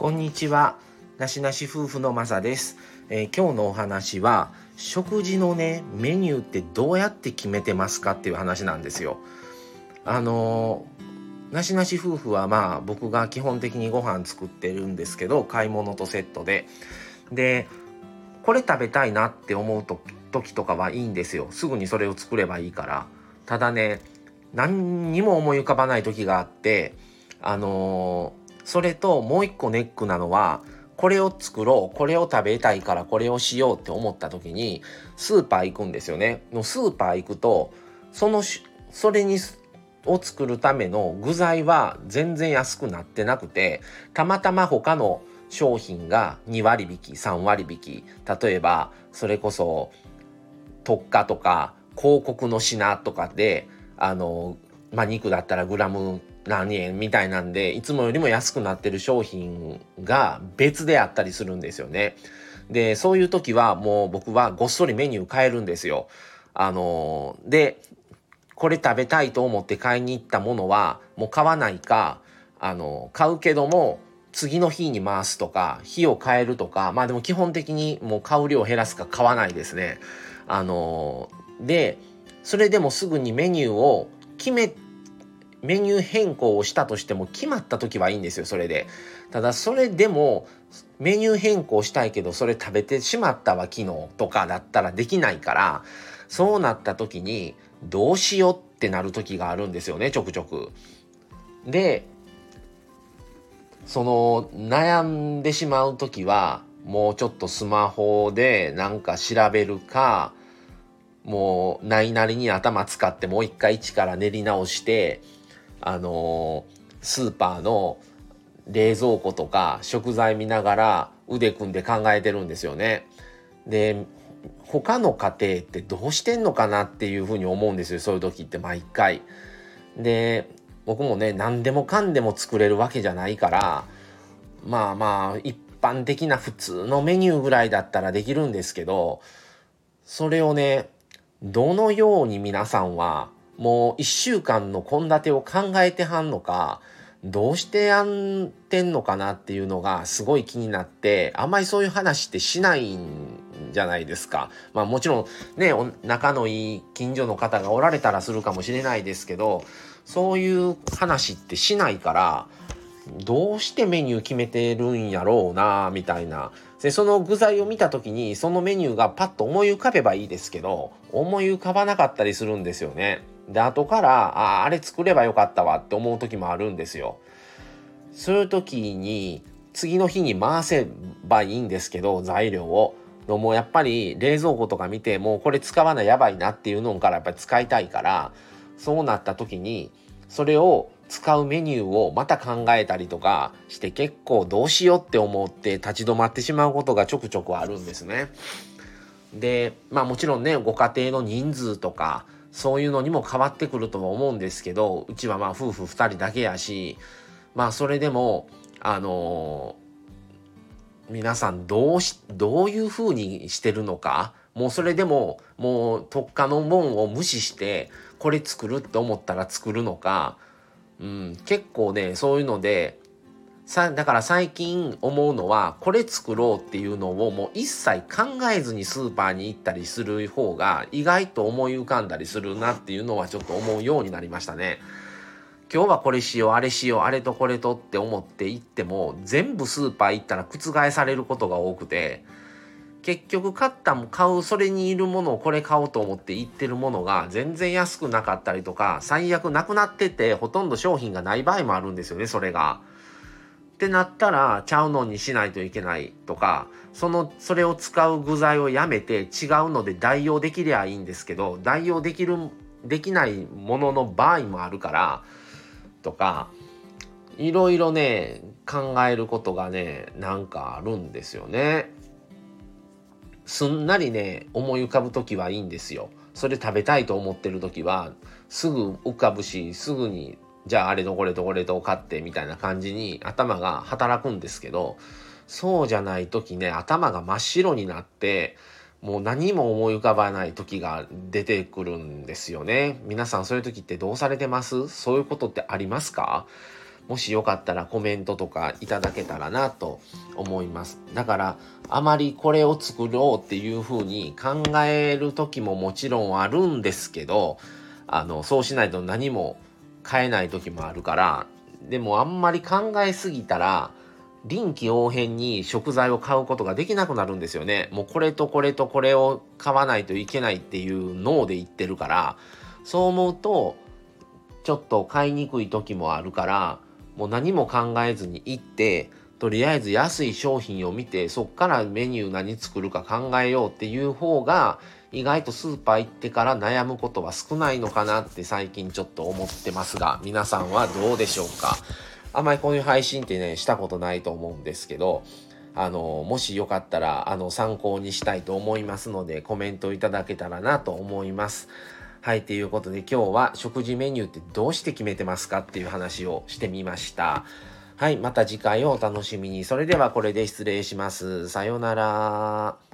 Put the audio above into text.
こんにちは。なしなし夫婦のまさです、えー、今日のお話は食事のねメニューってどうやって決めてますかっていう話なんですよ。あのー、なしなし夫婦はまあ僕が基本的にご飯作ってるんですけど買い物とセットででこれ食べたいなって思うと時とかはいいんですよすぐにそれを作ればいいからただね何にも思い浮かばない時があってあのー、それともう一個ネックなのはこれを作ろうこれを食べたいからこれをしようって思った時にスーパー行くんですよね。のスーパー行くとそのそれにを作るための具材は全然安くなってなくてたまたま他の商品が2割引き3割引き例えばそれこそ特価とか広告の品とかであの、まあ、肉だったらグラム何円みたいなんでいつもよりも安くなってる商品が別であったりするんですよね。でそういう時はもう僕はごっそりメニュー変えるんですよ。あのでこれ食べたいと思って買いに行ったものはもう買わないかあの買うけども次の日に回すとか日を変えるとかまあでも基本的にもう買う量を減らすか買わないですね。あのでそれでもすぐにメニューを決めメニュー変更をしたとしても決まった時はいいんですよそれで。ただそれでもメニュー変更したいけどそれ食べてしまったわ昨日とかだったらできないからそうなった時にどうしようってなる時があるんですよねちょくちょく。でその悩んでしまう時はもうちょっとスマホでなんか調べるかもうないなりに頭使ってもう一回一から練り直してあのスーパーの冷蔵庫とか食材見ながら腕組んで考えてるんですよね。で他の家庭ってどうしてんのかなっていうふうに思うんですよそういう時って毎回。で僕もね何でもかんでも作れるわけじゃないからまあまあ一般的な普通のメニューぐらいだったらできるんですけどそれをねどのように皆さんはもう1週間の献立を考えてはんのかどうしてやんてんのかなっていうのがすごい気になってあんまりそういう話ってしないんじゃないですか。まあもちろんね仲のいい近所の方がおられたらするかもしれないですけどそういう話ってしないからどうしてメニュー決めてるんやろうなみたいなでその具材を見た時にそのメニューがパッと思い浮かべばいいですけど思い浮かばなかったりするんですよね。で、後から、あ、あれ作ればよかったわって思う時もあるんですよ。そういう時に、次の日に回せばいいんですけど、材料を。のもうやっぱり冷蔵庫とか見て、もうこれ使わないやばいなっていうのからやっぱり使いたいから、そうなった時に、それを使うメニューをまた考えたりとかして結構どうしようって思って立ち止まってしまうことがちょくちょくあるんですね。でまあもちろんねご家庭の人数とかそういうのにも変わってくるとは思うんですけどうちはまあ夫婦2人だけやしまあそれでもあのー、皆さんどうしどういうふうにしてるのかもうそれでももう特化のもんを無視してこれ作るって思ったら作るのか、うん、結構ねそういうのでさだから最近思うのはこれ作ろうっていうのをもう一切考えずにスーパーに行ったりする方が意外と思い浮かんだりするなっていうのはちょっと思うようになりましたね。今日はこれしようあれしようあれとこれとって思って行っても全部スーパー行ったら覆されることが多くて結局買ったも買うそれにいるものをこれ買おうと思って行ってるものが全然安くなかったりとか最悪なくなっててほとんど商品がない場合もあるんですよねそれが。ってなったらちゃうのにしないといけないとかそのそれを使う具材をやめて違うので代用できりゃいいんですけど代用できるできないものの場合もあるからとかいろいろね考えることがねなんかあるんですよね。すんなりね思い浮かぶ時はいいんですよ。それ食べたいと思ってる時はすぐ浮かぶしすぐにじゃああれとこれとこれと買ってみたいな感じに頭が働くんですけどそうじゃない時ね頭が真っ白になってもう何も思い浮かばない時が出てくるんですよね。皆さんそういう時ってどうされてます？そういうことってありますか？もしよかったらコメントとかいただけたらなと思います。だから、あまりこれを作ろうっていうふうに考える時ももちろんあるんですけど、あの、そうしないと何も買えない時もあるから、でもあんまり考えすぎたら、臨機応変に食材を買うことができなくなるんですよね。もうこれとこれとこれを買わないといけないっていう脳で言ってるから、そう思うと、ちょっと買いにくい時もあるから、もう何も考えずに行って、とりあえず安い商品を見て、そっからメニュー何作るか考えようっていう方が、意外とスーパー行ってから悩むことは少ないのかなって最近ちょっと思ってますが、皆さんはどうでしょうか？あんまりこういう配信ってね、したことないと思うんですけど、あの、もしよかったら、あの、参考にしたいと思いますので、コメントいただけたらなと思います。はい、ということで今日は食事メニューってどうして決めてますかっていう話をしてみました。はい、また次回をお楽しみに。それではこれで失礼します。さようなら。